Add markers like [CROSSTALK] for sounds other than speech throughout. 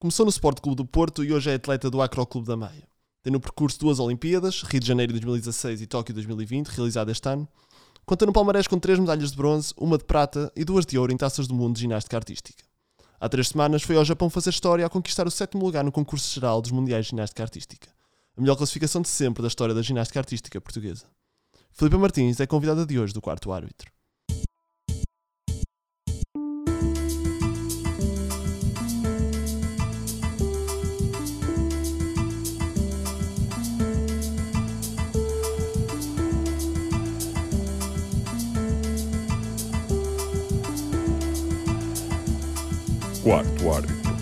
Começou no Sport Clube do Porto e hoje é atleta do Acro Clube da Maia. Tem no percurso duas Olimpíadas, Rio de Janeiro 2016 e Tóquio 2020, realizada este ano. Conta no palmarés com três medalhas de bronze, uma de prata e duas de ouro em taças do mundo de ginástica artística. Há três semanas foi ao Japão fazer história a conquistar o sétimo lugar no concurso geral dos Mundiais de Ginástica Artística. A melhor classificação de sempre da história da ginástica artística portuguesa. Filipe Martins é convidada de hoje do quarto árbitro. Quarto árbitro.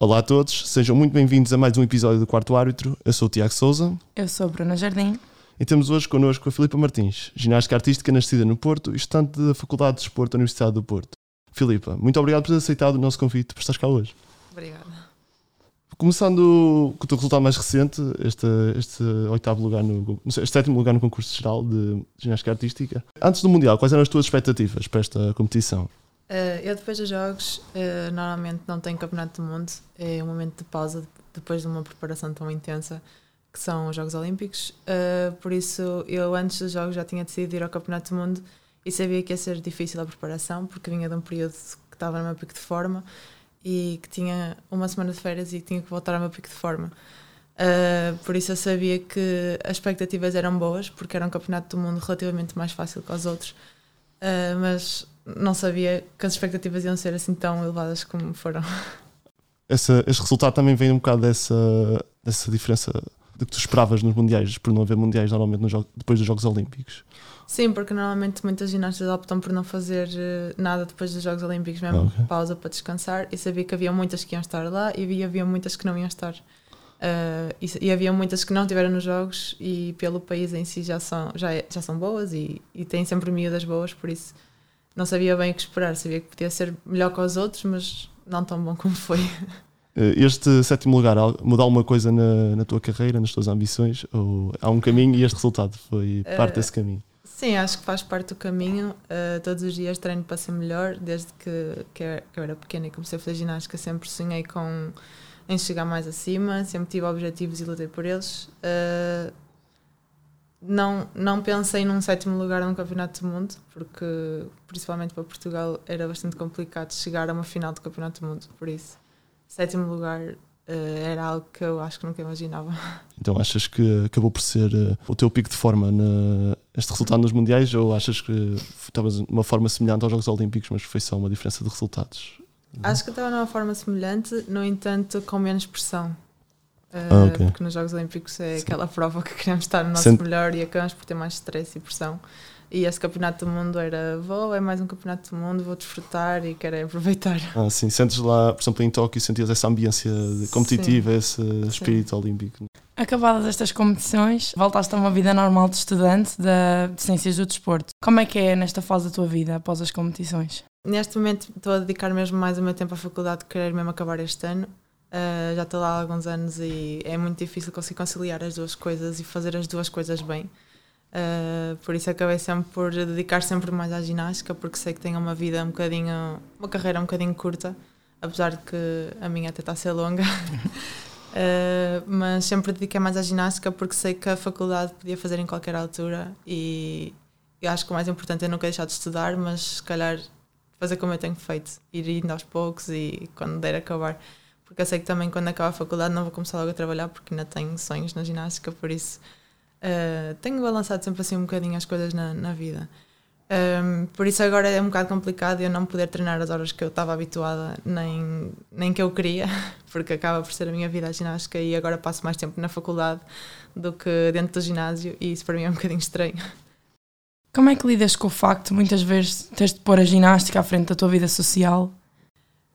Olá a todos, sejam muito bem-vindos a mais um episódio do Quarto Árbitro. Eu sou o Tiago Souza Eu sou a Bruna Jardim. e temos hoje connosco a Filipa Martins, ginástica artística nascida no Porto e estudante da Faculdade de Desporto da Universidade do Porto. Filipa, muito obrigado por ter aceitado o nosso convite para estar cá hoje. Obrigada. Começando com o teu resultado mais recente, este, este oitavo lugar no, este sétimo lugar no concurso geral de ginástica artística. Antes do Mundial, quais eram as tuas expectativas para esta competição? Eh, eu depois dos jogos eh, normalmente não tenho campeonato do mundo, é um momento de pausa depois de uma preparação tão intensa que são os Jogos Olímpicos. Eh, por isso eu antes dos jogos já tinha decidido ir ao campeonato do mundo e sabia que ia ser difícil a preparação porque vinha de um período que estava no meu pico de forma e que tinha uma semana de férias e tinha que voltar ao meu pico de forma. Eh, por isso eu sabia que as expectativas eram boas porque era um campeonato do mundo relativamente mais fácil que os outros. Uh, mas não sabia que as expectativas iam ser assim tão elevadas como foram. Essa, este resultado também vem um bocado dessa, dessa diferença de que tu esperavas nos Mundiais, por não haver Mundiais normalmente nos jogos- depois dos Jogos Olímpicos. Sim, porque normalmente muitas ginastas optam por não fazer eh, nada depois dos Jogos Olímpicos, mesmo Ah, ok. pausa para descansar. E sabia que havia muitas que iam estar lá e havia, havia muitas que não iam estar. Uh, e, e havia muitas que não estiveram nos jogos e pelo país em si já são, já, é- já são boas e, e têm sempre miúdas boas, por isso não sabia bem o que esperar. Sabia que podia ser melhor que os outros, mas não tão bom como foi. Eh, Este sétimo lugar muda alguma coisa na, na tua carreira, nas tuas ambições? Ou há um caminho e este resultado foi parte Eh, desse caminho? Sim, acho que faz parte do caminho. Uh, todos os dias treino para ser melhor. Desde que, eu- que eu era pequena e comecei a fazer ginástica, sempre sonhei com em chegar mais acima, sempre tive objetivos e lutei por eles. Uh, não, não pensei num sétimo lugar num campeonato do mundo, porque principalmente para Portugal era bastante complicado chegar a uma final do campeonato do mundo. Por isso, sétimo lugar uh, era algo que eu acho que nunca imaginava. Então achas que acabou por ser eh, o teu pico de forma na, este resultado nos Mundiais ou achas que estavas numa forma semelhante aos Jogos Olímpicos, mas foi só uma diferença de resultados? Acho que estava numa forma semelhante, no entanto, com menos pressão. Uh, Ah, ok. Porque nos Jogos Olímpicos é Sim. aquela prova que queremos estar no nosso Sente- melhor e acabamos por ter mais stress e pressão. E esse campeonato do mundo era: vou, é mais um campeonato do mundo, vou desfrutar e quero aproveitar. Ah, sim, sentes lá, por exemplo, em Tóquio, sentias essa ambiência de- competitiva, esse espírito olímpico. Acabadas estas competições, voltaste a uma vida normal de estudante da- de Ciências do Desporto. Como é que é nesta fase da tua vida após as competições? Neste momento estou a dedicar mesmo mais o meu tempo à faculdade, querer mesmo acabar este ano. Uh, já estou lá há alguns anos e é muito difícil conseguir conciliar as duas coisas e fazer as duas coisas bem. Uh, por isso acabei sempre por dedicar sempre mais à ginástica, porque sei que tenho uma vida um bocadinho, uma carreira um bocadinho curta, apesar de que a minha até está a ser longa. Uh, [LAUGHS] mas sempre dediquei mais à ginástica porque sei que a faculdade podia fazer em qualquer altura e eu acho que o mais importante é nunca deixar de estudar, mas se calhar fazer como eu tenho feito, ir indo aos poucos e quando der acabar. Porque eu sei que também quando acabar a faculdade não vou começar logo a trabalhar porque ainda tenho sonhos na ginástica, por isso uh, tenho balançado sempre assim um bocadinho as coisas na, na vida. Um, por isso agora é um bocado complicado eu não poder treinar as horas que eu estava habituada, nem, nem que eu queria, [LAUGHS] porque acaba por ser a minha vida a ginástica e agora passo mais tempo na faculdade do que dentro do ginásio e isso para mim é um bocadinho estranho. Como é que lidas com o facto muitas vezes teres de pôr a ginástica à frente da tua vida social?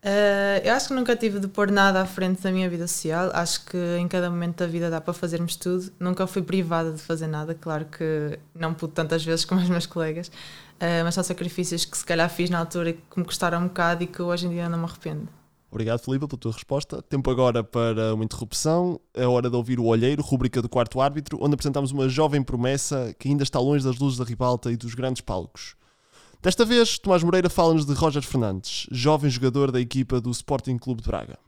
Uh, eu acho que nunca tive de pôr nada à frente da minha vida social. Acho que em cada momento da vida dá para fazermos tudo. Nunca fui privada de fazer nada. Claro que não pude tantas vezes [LAUGHS] como os meus colegas, uh, mas são sacrifícios que se calhar fiz na altura e que me custaram um bocado e que hoje em dia não me arrependo. Obrigado, Filipe, pela tua resposta. Tempo agora para uma interrupção. É hora de ouvir o Olheiro, rubrica do quarto árbitro, onde apresentamos uma jovem promessa que ainda está longe das luzes da ribalta e dos grandes palcos. Desta vez, Tomás Moreira fala-nos de Roger Fernandes, jovem jogador da equipa do Sporting Clube de Braga.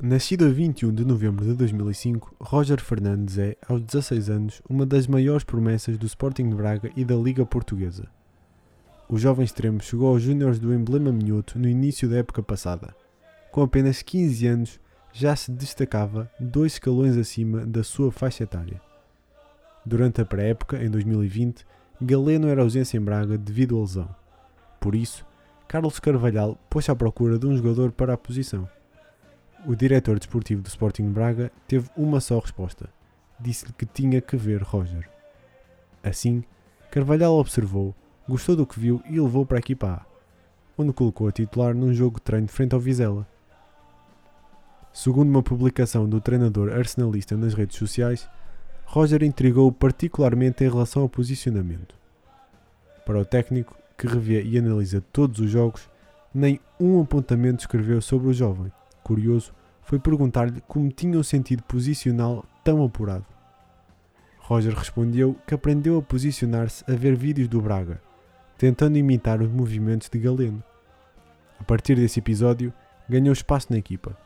Nascido a 21 de novembro de 2005, Roger Fernandes é, aos 16 anos, uma das maiores promessas do Sporting de Braga e da Liga Portuguesa. O jovem extremo chegou aos Júniores do Emblema Minhoto no início da época passada. Com apenas 15 anos, já se destacava dois escalões acima da sua faixa etária. Durante a pré-época, em 2020, Galeno era ausência em Braga devido à lesão. Por isso, Carlos Carvalhal pôs-se à procura de um jogador para a posição. O diretor desportivo do Sporting Braga teve uma só resposta. Disse-lhe que tinha que ver Roger. Assim, Carvalhal observou, gostou do que viu e levou para a equipa A, onde colocou a titular num jogo de treino frente ao Vizela. Segundo uma publicação do treinador arsenalista nas redes sociais, Roger intrigou particularmente em relação ao posicionamento. Para o técnico, que revê e analisa todos os jogos, nem um apontamento escreveu sobre o jovem. Curioso, foi perguntar-lhe como tinha o sentido posicional tão apurado. Roger respondeu que aprendeu a posicionar-se a ver vídeos do Braga, tentando imitar os movimentos de Galeno. A partir desse episódio, ganhou espaço na equipa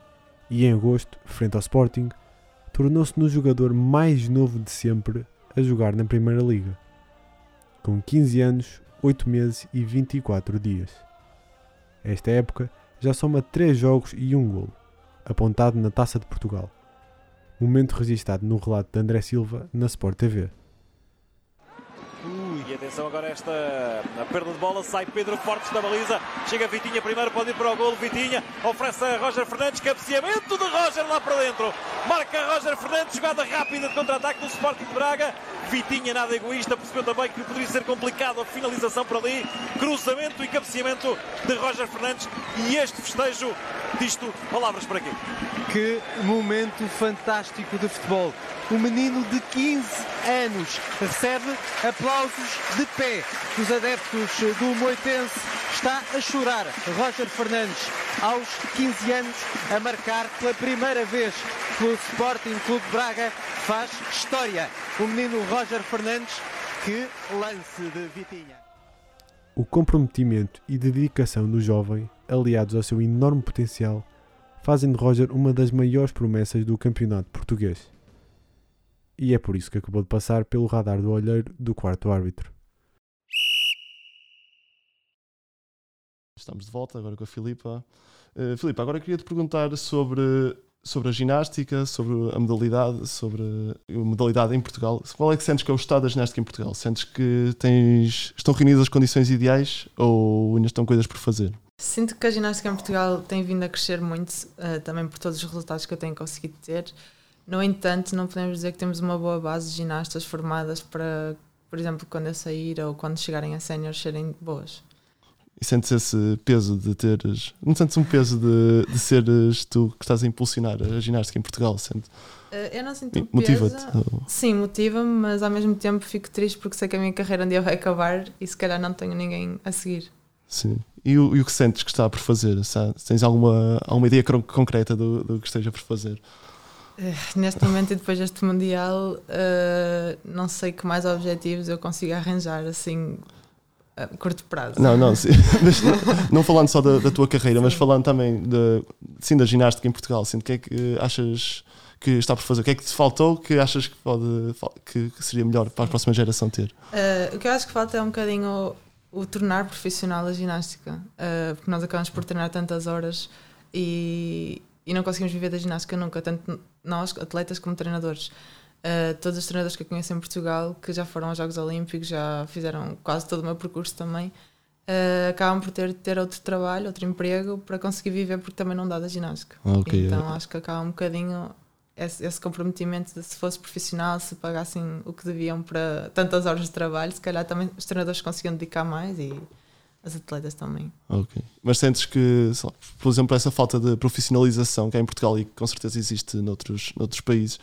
e, em agosto, frente ao Sporting, tornou-se no jogador mais novo de sempre a jogar na Primeira Liga, com 15 anos, 8 meses e 24 dias. Esta época já soma 3 jogos e 1 golo, apontado na Taça de Portugal. Momento registado no relato de André Silva na Sport TV. Atenção agora a esta a perda de bola, sai Pedro Fortes da baliza, chega Vitinha primeiro, pode ir para o golo, Vitinha oferece a Roger Fernandes, cabeceamento de Roger lá para dentro, marca Roger Fernandes, jogada rápida de contra-ataque do Sporting de Braga, Vitinha nada egoísta, percebeu também que poderia ser complicado a finalização por ali, cruzamento e cabeceamento de Roger Fernandes e este festejo disto, palavras para quê? Que momento fantástico de futebol. O menino de 15 anos recebe aplausos de pé dos adeptos do Moitense. Está a chorar. Roger Fernandes, aos 15 anos, a marcar pela primeira vez pelo Sporting Clube Braga, faz história. O menino Roger Fernandes, que lance de Vitinha. O comprometimento e dedicação do jovem, aliados ao seu enorme potencial, fazem de Roger uma das maiores promessas do campeonato português. E é por isso que acabou de passar pelo radar do olheiro do quarto árbitro. Estamos de volta agora com a Filipa. Uh, Filipa, agora queria te perguntar sobre, sobre a ginástica, sobre a modalidade, sobre a modalidade em Portugal. Qual é que sentes que é o estado da ginástica em Portugal? Sentes que tens, estão reunidas as condições ideais ou ainda estão coisas por fazer? Sinto que a ginástica em Portugal tem vindo a crescer muito, uh, também por todos os resultados que eu tenho conseguido ter. No entanto, não podemos dizer que temos uma boa base de ginastas formadas para, por exemplo, quando eu sair ou quando chegarem a séniores serem boas. E sentes esse peso de teres. Não sentes um peso de, de seres tu que estás a impulsionar a ginástica em Portugal? Sente, Uh, eu não sinto peso. Motiva-te? Sim, motiva-me, mas ao mesmo tempo fico triste porque sei que a minha carreira um dia vai acabar e se calhar não tenho ninguém a seguir. Sim. E o, e o que sentes que está por fazer? Se tens alguma, alguma ideia concreta do, do que esteja por fazer? Uh, neste momento e depois deste Mundial, uh, não sei que mais objetivos eu consigo arranjar assim a curto prazo. Não, não, sim. [LAUGHS] Não, falando só da, da tua carreira, mas falando também de, sim, da ginástica em Portugal. Sim, o que é que achas que está por fazer? O que é que te faltou que achas que, pode, que seria melhor para a próxima geração ter? Uh, o que eu acho que falta é um bocadinho o, tornar profissional a ginástica, uh, porque nós acabamos por treinar tantas horas e, e não conseguimos viver da ginástica nunca, tanto nós, atletas, como treinadores. Uh, todos os treinadores que eu conheço em Portugal, que já foram aos Jogos Olímpicos, já fizeram quase todo o meu percurso também, uh, acabam por ter, ter outro trabalho, outro emprego para conseguir viver, porque também não dá da ginástica. Ok. Então acho que acaba um bocadinho esse, esse comprometimento de se fosse profissional, se pagassem o que deviam para tantas horas de trabalho, se calhar também os treinadores conseguiam dedicar mais e as atletas também. Ok. Mas sentes que, lá, por exemplo, essa falta de profissionalização que há em Portugal e que com certeza existe noutros, noutros países,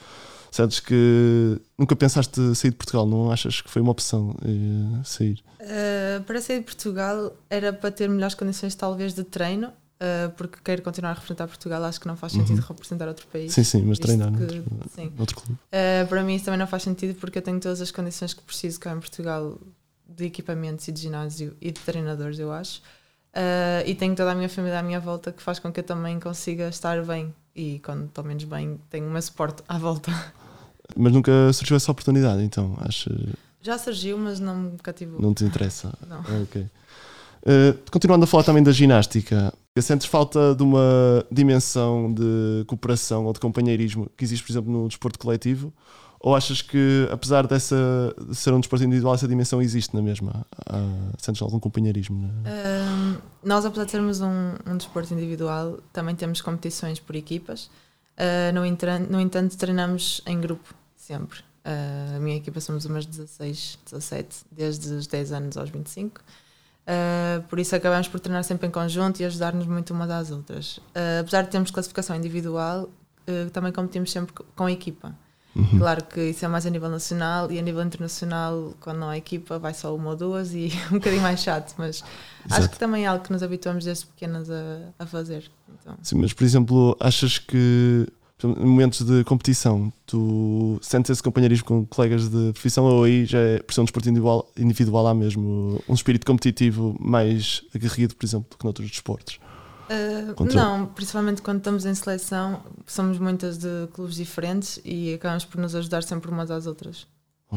Sentes que nunca pensaste sair de Portugal, não achas que foi uma opção eh, sair? Uh, para sair de Portugal era para ter melhores condições, talvez, de treino, uh, porque quero continuar a representar Portugal. Acho que não faz sentido representar outro país. Uhum. Sim, sim, mas treinar que- noutro, sim. noutro clube. Uh, para mim isso também não faz sentido porque eu tenho todas as condições que preciso cá em Portugal de equipamentos e de ginásio e de treinadores, eu acho. Uh, e tenho toda a minha família à minha volta que faz com que eu também consiga estar bem. E quando estou menos bem, tenho o meu suporte à volta. [LAUGHS] Mas nunca surgiu essa oportunidade, então acho Já surgiu, mas não me cativou. não te interessa. Não. Ah, ok. Eh, continuando a falar também da ginástica, sentes falta de uma dimensão de cooperação ou de companheirismo que existe, por exemplo, no desporto coletivo? Ou achas que, apesar dessa de ser um desporto individual, essa dimensão existe na mesma? Ah, sentes algum companheirismo? Um, nós, apesar de sermos um, um desporto individual, também temos competições por equipas. Uh, no, no entanto, treinamos em grupo, sempre. Uh, a minha equipa somos umas 16, 17, desde os 10 anos aos 25. Uh, por isso acabamos por treinar sempre em conjunto e ajudar-nos muito umas às outras. Uh, apesar de termos classificação individual, uh, também competimos sempre co- com a equipa. Uhum. Claro que isso é mais a nível nacional e a nível internacional, quando não há equipa, vai só uma ou duas e [LAUGHS] um bocadinho mais chato, mas acho Exato. que também é algo que nos habituamos desde pequenas a, a fazer. Então, Sim, mas, por exemplo, achas que em momentos de competição tu sentes esse companheirismo com colegas de profissão ou aí já é, por ser um desporto individual, individual há mesmo um espírito competitivo mais aguerrido, por exemplo, do que noutros desportos? uh, não, principalmente quando estamos em seleção, somos muitas de clubes diferentes e acabamos por nos ajudar sempre umas às outras.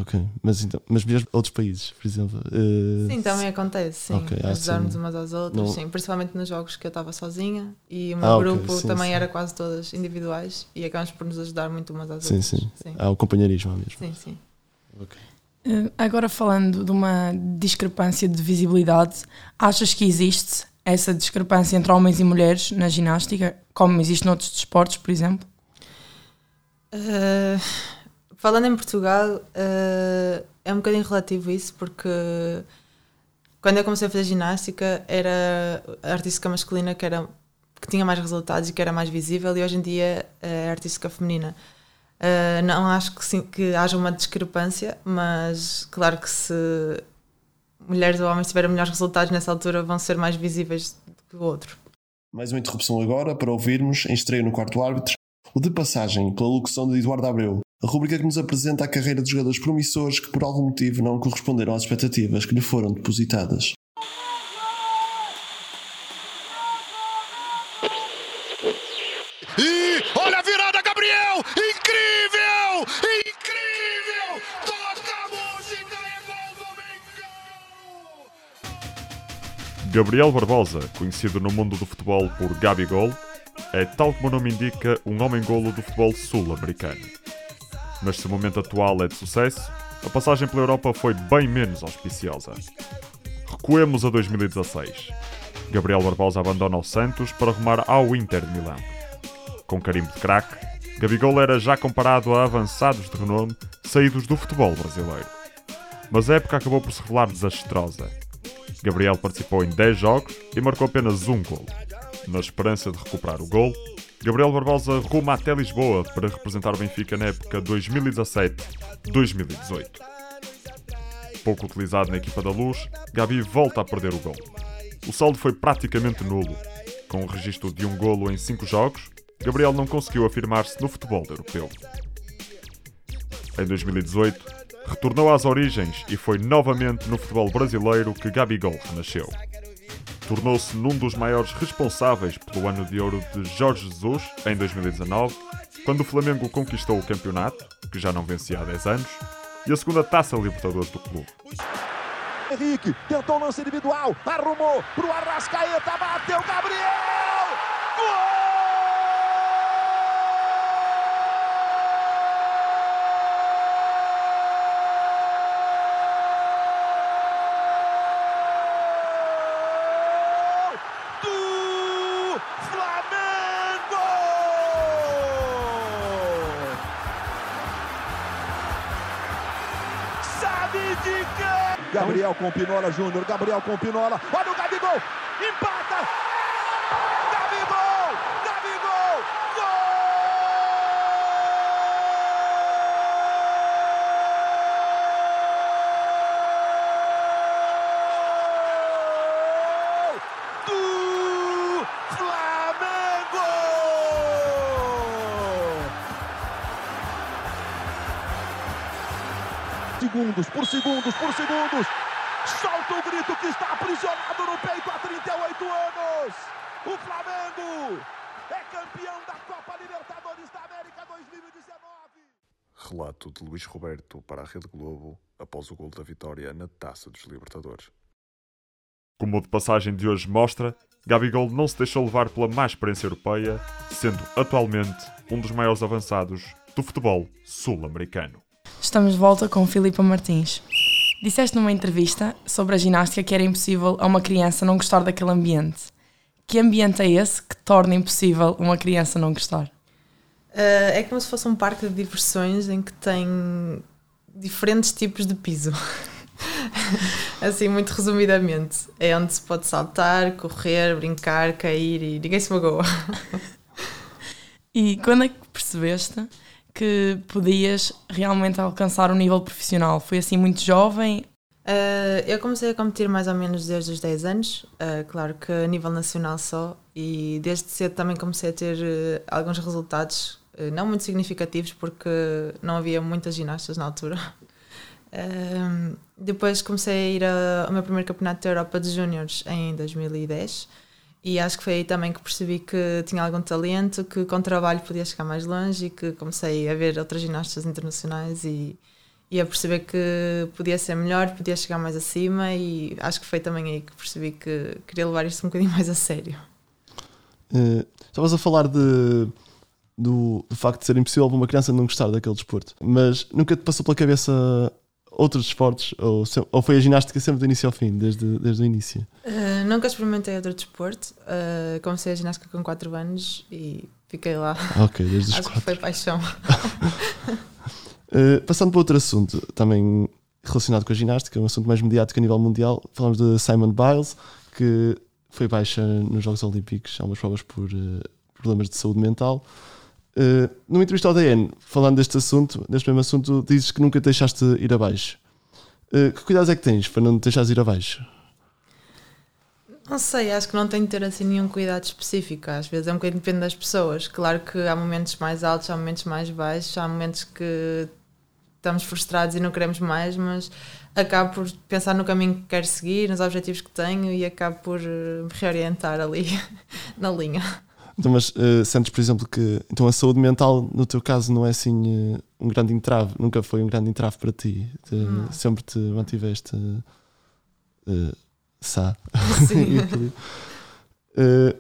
Ok, mas, então, mas mesmo outros países, por exemplo. eh, Sim, também acontece, sim. Ok, ah, Ajudar-nos sim. umas às outras, Não- sim. Principalmente nos jogos que eu estava sozinha e o meu Ah, grupo sim, também sim. era quase todas individuais e acabamos por nos ajudar muito umas às Sim, outras. sim. sim. Há o companheirismo mesmo. Sim, sim. Eh, Agora falando de uma discrepância de visibilidade, achas que existe essa discrepância entre homens e mulheres na ginástica, como existe noutros desportos, por exemplo? Uh, falando em Portugal, uh, é um bocadinho relativo isso, porque quando eu comecei a fazer ginástica era a artística masculina que, era, que tinha mais resultados e que era mais visível, e hoje em dia é a artística feminina. Uh, não acho que, sim, que haja uma discrepância, mas claro que se mulheres ou homens tiverem melhores resultados nessa altura vão ser mais visíveis do que o outro. Mais uma interrupção agora para ouvirmos, em estreia no quarto árbitro, o de passagem pela locução de Eduardo Abreu, a rubrica que nos apresenta a carreira de jogadores promissores que por algum motivo não corresponderam às expectativas que lhe foram depositadas. E olha a virada, Gabriel! Incrível! Incrível! Toca a música e gol! Gabriel Barbosa, conhecido no mundo do futebol por Gabigol, é, tal como o nome indica, um homem-golo do futebol sul-americano. Mas se o momento atual é de sucesso, a passagem pela Europa foi bem menos auspiciosa. Recuemos a 2016. Gabriel Barbosa abandona o Santos para rumar ao Inter de Milão. Com carimbo de craque, Gabigol era já comparado a avançados de renome saídos do futebol brasileiro. Mas a época acabou por se revelar desastrosa. Gabriel participou em 10 jogos e marcou apenas um gol. Na esperança de recuperar o gol, Gabriel Barbosa ruma até Lisboa para representar o Benfica na época 2017-2018. Pouco utilizado na equipa da Luz, Gabi volta a perder o gol. O saldo foi praticamente nulo. Com o registro de um golo em 5 jogos, Gabriel não conseguiu afirmar-se no futebol europeu. Em 2018, retornou às origens e foi novamente no futebol brasileiro que Gabigol renasceu. Tornou-se num dos maiores responsáveis pelo ano de ouro de Jorge Jesus em 2019, quando o Flamengo conquistou o campeonato, que já não vencia há 10 anos, e a segunda taça Libertadores do clube. Henrique tentou o lance individual, arrumou pro Arrascaeta, bateu Gabriel! Gabriel com Pinola Júnior, Gabriel com Pinola. Olha o Gabigol! Empata! Gabigol! Gabigol! Gol! Do Flamengo! Segundos por segundos por segundos. Solta o grito que está aprisionado no peito há 38 anos. O Flamengo é campeão da Copa Libertadores da América 2019. Relato de Luís Roberto para a Rede Globo após o gol da vitória na Taça dos Libertadores. Como o de passagem de hoje mostra, Gabigol não se deixou levar pela má experiência europeia, sendo atualmente um dos maiores avançados do futebol sul-americano. Estamos de volta com Filipa Martins. Disseste numa entrevista sobre a ginástica que era impossível a uma criança não gostar daquele ambiente. Que ambiente é esse que torna impossível uma criança não gostar? Uh, é como se fosse um parque de diversões em que tem diferentes tipos de piso. [LAUGHS] assim, muito resumidamente. É onde se pode saltar, correr, brincar, cair e ninguém se magoa. E quando é que percebeste que podias realmente alcançar um nível profissional? Foi assim muito jovem? Uh, eu comecei a competir mais ou menos desde os 10 anos, uh, claro que a nível nacional só, e desde cedo também comecei a ter uh, alguns resultados, não muito significativos, porque não havia muitas ginastas na altura. [LAUGHS] depois comecei a ir ao meu primeiro campeonato da Europa de Júniores em 2010 e acho que foi aí também que percebi que tinha algum talento, que com trabalho podia chegar mais longe e que comecei a ver outras ginastas internacionais e, e a perceber que podia ser melhor, podia chegar mais acima e acho que foi também aí que percebi que queria levar isto um bocadinho [LAUGHS] mais a sério. Uh, estavas a falar de, do, do facto de ser impossível uma criança não gostar daquele desporto, mas nunca te passou pela cabeça outros esportes? Ou, ou foi a ginástica sempre do início ao fim, desde, desde o início? Uh, nunca experimentei outro desporto. Uh, comecei a ginástica com 4 anos e fiquei lá. Ok, desde os Acho quatro. que foi paixão. uh, [LAUGHS] passando para outro assunto, também relacionado com a ginástica, um assunto mais mediático a nível mundial, falamos de Simon Biles, que foi baixa nos Jogos Olímpicos, há umas provas por problemas de saúde mental. Uh, numa entrevista ao DN, falando deste assunto, deste mesmo assunto, dizes que nunca te deixaste ir abaixo. Uh, que cuidados é que tens para não deixares ir abaixo? Não sei, acho que não tenho de ter assim nenhum cuidado específico. Às vezes é um bocadinho depende das pessoas. Claro que há momentos mais altos, há momentos mais baixos, há momentos que estamos frustrados e não queremos mais, mas acabo por pensar no caminho que quero seguir, nos objetivos que tenho e acabo por eh, me reorientar ali [LAUGHS] na linha. Então, mas uh, sentes, por exemplo, que então a saúde mental, no teu caso, não é assim uh, um grande entrave, nunca foi um grande entrave para ti. Te, Hum. Sempre te mantiveste uh, sá. Sim. [LAUGHS] uh,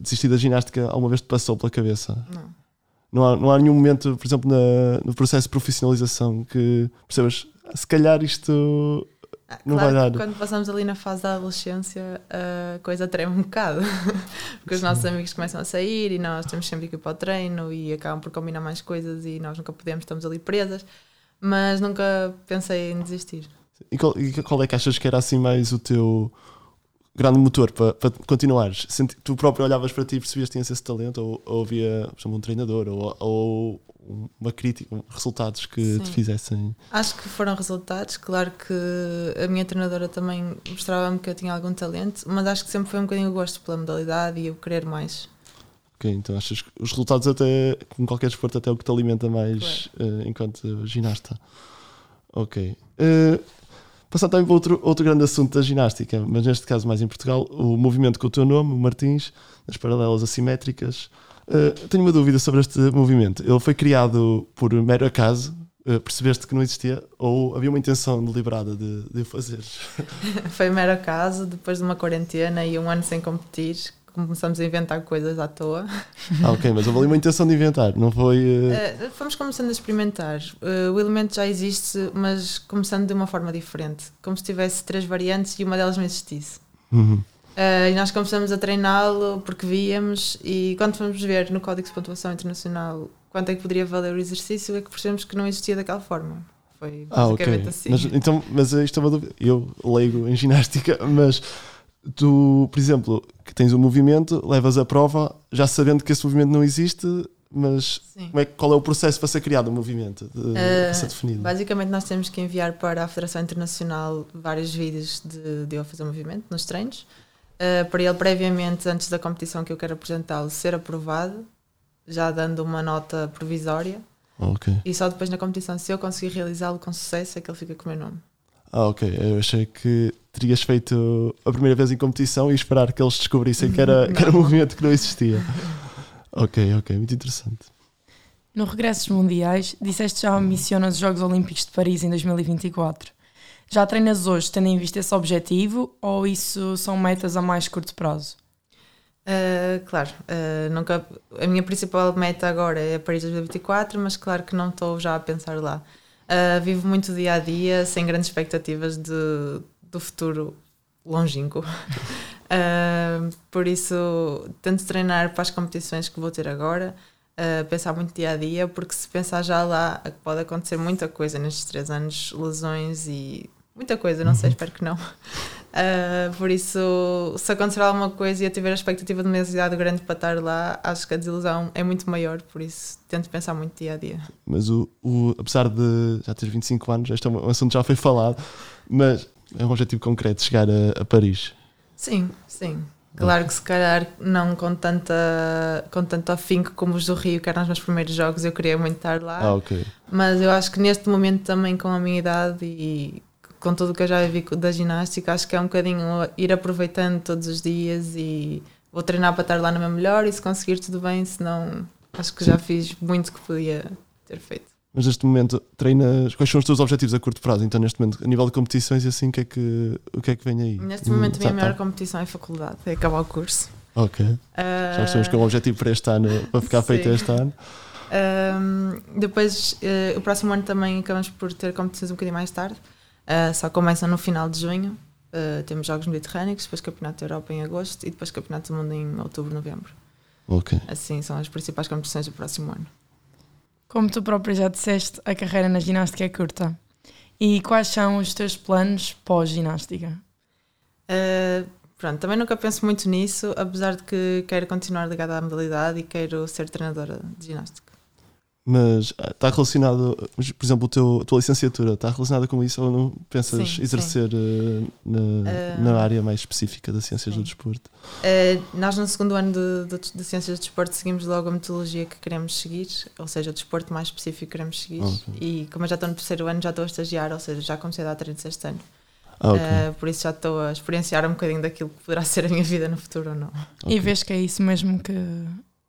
desistir da ginástica alguma vez te passou pela cabeça? Não. Não há, não há nenhum momento, por exemplo, na, no processo de profissionalização que percebas, "Ah, se calhar isto. Ah, Não claro vai que dar. quando passamos ali na fase da adolescência a coisa treme um bocado [LAUGHS] porque os nossos amigos começam a sair e nós temos sempre que ir para o treino e acabam por combinar mais coisas e nós nunca podemos, estamos ali presas mas nunca pensei em desistir E qual, e qual é que achas que era assim mais o teu grande motor para, para continuares? Senti- tu próprio olhavas para ti e percebias que tinhas esse talento, ou, ou havia por exemplo, um treinador, ou, ou uma crítica, resultados que te Sim. fizessem. acho que foram resultados claro que a minha treinadora também mostrava-me que eu tinha algum talento mas acho que sempre foi um bocadinho o gosto pela modalidade e o querer mais Ok, então achas que os resultados, até com qualquer desporto, até é o que te alimenta mais eh, enquanto ginasta. Ok. Eh, passando também para outro, outro grande assunto da ginástica, mas neste caso mais em Portugal, o movimento com o teu nome, o Martins, das paralelas assimétricas. Eh, tenho uma dúvida sobre este movimento. Ele foi criado por mero acaso? Eh, percebeste que não existia? Ou havia uma intenção deliberada de, de o fazer? [LAUGHS] foi mero acaso depois de uma quarentena e um ano sem competir começamos a inventar coisas à toa Ah, ok, mas houve ali uma intenção de inventar, não foi. eh, Uh, fomos começando a experimentar. Uh, o elemento já existe, mas começando de uma forma diferente. Como se tivesse três variantes e uma delas não existisse. uhum. Uh, e nós começamos a treiná-lo porque víamos e quando fomos ver no Código de Pontuação Internacional quanto é que poderia valer o exercício, é que percebemos que não existia daquela forma. Foi Ah, basicamente assim. Mas, então, mas isto é uma dúvida. Eu leigo em ginástica, mas tu, por exemplo, que tens um movimento, levas a prova já sabendo que esse movimento não existe, mas Sim. como é, qual é o processo para ser criado o movimento? De, para ser definido? Basicamente, nós temos que enviar para a Federação Internacional vários vídeos de, de eu fazer movimento nos treinos, eh, para ele, previamente, antes da competição que eu quero apresentá-lo, ser aprovado, já dando uma nota provisória. Ah, ok. E só depois na competição, se eu conseguir realizá-lo com sucesso, é que ele fica com o meu nome. Ah, ok. Eu achei que terias feito a primeira vez em competição e esperar que eles descobrissem que era, que era um movimento que não existia. ok, ok. Muito interessante. No regresso dos Mundiais, disseste já ambiciona os Jogos Olímpicos de Paris em 2024. Já treinas hoje tendo em vista esse objetivo ou isso são metas a mais curto prazo? Uh, claro, uh, nunca, a minha principal meta agora é Paris 2024, mas claro que não estou já a pensar lá. Uh, vivo muito dia a dia, sem grandes expectativas de, do futuro longínquo. [LAUGHS] Por isso, tento treinar para as competições que vou ter agora, uh, pensar muito dia a dia, porque se pensar já lá, pode acontecer muita coisa nestes três anos lesões e muita coisa, não sei, espero que não. Uh, [LAUGHS] por isso, se acontecer alguma coisa e eu tiver a expectativa de demasiado grande para estar lá, acho que a desilusão é muito maior, por isso tento pensar muito dia a dia. Mas o, o, apesar de já teres 25 anos, este é um assunto já foi falado, mas é um objetivo concreto chegar a, a Paris. Sim, sim. Claro que se calhar não com, tanta, com tanto afinco como os do Rio, que eram os meus primeiros jogos, eu queria muito estar lá. Ah, ok. Mas eu acho que neste momento também com a minha idade e com tudo o que eu já vi da ginástica, acho que é um bocadinho ir aproveitando todos os dias e vou treinar para estar lá no meu melhor e se conseguir tudo bem, senão acho que já fiz muito que podia ter feito. Mas neste momento treinas. Quais são os teus objetivos a curto prazo? Então, neste momento, a nível de competições e assim, o que é que, o que, é que vem aí? Neste momento, a minha Tá, maior tá. competição é a faculdade, é acabar o curso. Ok. Já percebemos que é um objetivo para este ano, para ficar [LAUGHS] feito este ano. Depois, eh, o próximo ano também acabamos por ter competições um bocadinho mais tarde, Uh, só começam no final de junho. Uh, temos Jogos Mediterrâneos, depois Campeonato da Europa em agosto e depois Campeonato do Mundo em outubro, novembro. Ok. Assim são as principais competições do próximo ano. Como tu próprio já disseste, a carreira na ginástica é curta. E quais são os teus planos pós-ginástica? Uh, pronto, também nunca penso muito nisso, apesar de que quero continuar ligada à modalidade e quero ser treinadora de ginástica. Mas ah, está relacionado, mas, por exemplo, o teu, a tua licenciatura está relacionada com isso ou não pensas Sim, exercer eh, na, Ah, na área mais específica das ciências do sim. desporto? Uh, nós, no segundo ano de, de, de Ciências do Desporto, seguimos logo a metodologia que queremos seguir, ou seja, o desporto mais específico que queremos seguir. Ok. E como eu já estou no terceiro ano, já estou a estagiar, ou seja, já comecei a dar treinos este ano. Ah, ok. Uh, por isso já estou a experienciar um bocadinho daquilo que poderá [LAUGHS] ser a minha vida no futuro ou não. E ok. vês que é isso mesmo que,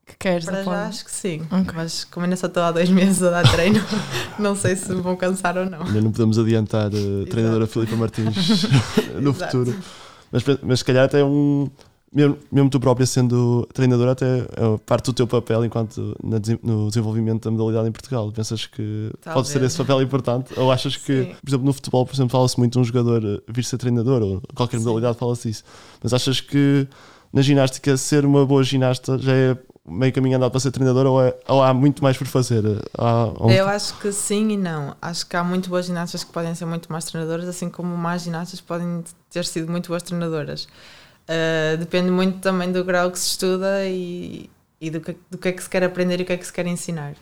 que queres? Para já acho que sim, Ok. mas como ainda só estou há dois meses a dar treino, [LAUGHS] não sei se me vou cansar ou não. Ainda não podemos adiantar a treinadora Filipa Martins [LAUGHS] no Exato. futuro. Mas, mas se calhar até um. Mesmo, mesmo tu própria sendo treinadora, até é parte do teu papel enquanto na no desenvolvimento da modalidade em Portugal. Pensas que pode ser Talvez. esse papel importante? Ou achas que, Sim. por exemplo, no futebol, por exemplo, fala-se muito de um jogador eh, vir ser treinador, ou qualquer Sim. modalidade fala-se isso. Mas achas que na ginástica ser uma boa ginasta já é meio caminho andado para ser treinador ou, é- ou há muito mais por fazer? Há, um- Eu acho que sim e não. Acho que há muito boas ginastas que podem ser muito más treinadoras, assim como más ginastas podem ter sido muito boas treinadoras. Uh, depende muito também do grau que se estuda e, e do, que, do que é que se quer aprender e o que é que se quer ensinar.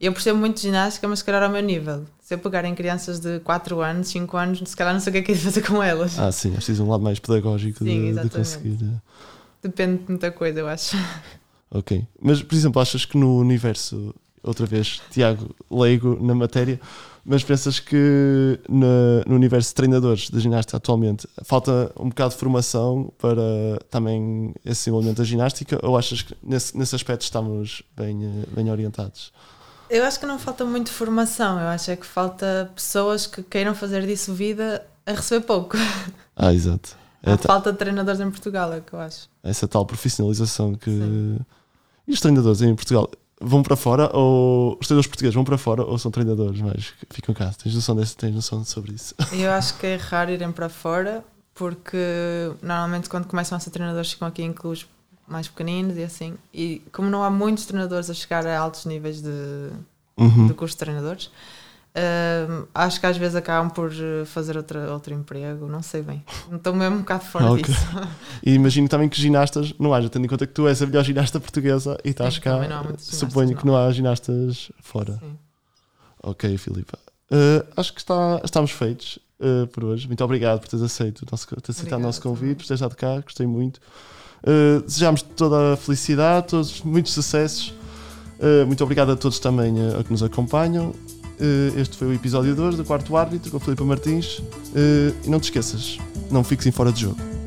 Eu percebo muito de ginástica, mas se calhar ao meu nível. Se eu pegar em crianças de 4 anos, 5 anos, se calhar não sei o que é que é de fazer com elas. Ah, sim, acho que tens um lado mais pedagógico Sim, de, de conseguir. eh, Depende de muita coisa, eu acho. Ok. Mas, por exemplo, achas que no universo, outra vez, Tiago, leigo na matéria, mas pensas que na- no universo de treinadores da ginástica atualmente falta um bocado de formação para também esse desenvolvimento da ginástica ou achas que nesse, nesse aspecto estamos bem, eh, bem orientados? Eu acho que não falta muito formação, eu acho é que falta pessoas que queiram fazer disso vida a receber pouco. [LAUGHS] Ah, exato. É ta- falta de treinadores em Portugal, é o que eu acho. essa tal profissionalização que. Sim. E os treinadores em Portugal vão para fora ou os treinadores portugueses vão para fora ou são treinadores que ficam cá? Tens noção, desse, tens noção sobre isso? [LAUGHS] Eu acho que é raro irem para fora, porque normalmente quando começam a ser treinadores ficam aqui em clubes mais pequeninos e assim. E como não há muitos treinadores a chegar a altos níveis de, Uhum. de curso de treinadores, acho que às vezes acabam por eh, fazer outra, outro emprego, não sei bem. Estou mesmo um bocado fora Ah, ok. disso. [LAUGHS] E imagino também que ginastas não haja, tendo em conta que tu és a melhor ginasta portuguesa e estás Sim, cá. Suponho que não há ginastas fora. Sim. Ok, Filipa. Uh, acho que está, estamos feitos uh, por hoje. Muito obrigado por teres aceito, o nosso, ter aceitado o nosso convite, por teres estado cá, gostei muito. Uh, desejamos toda a felicidade, todos muitos sucessos muito obrigado a todos também a que nos acompanham. Uh, este foi o episódio 2 do quarto árbitro com a Filipe Martins. Uh, e não te esqueças, não fiques em fora de jogo.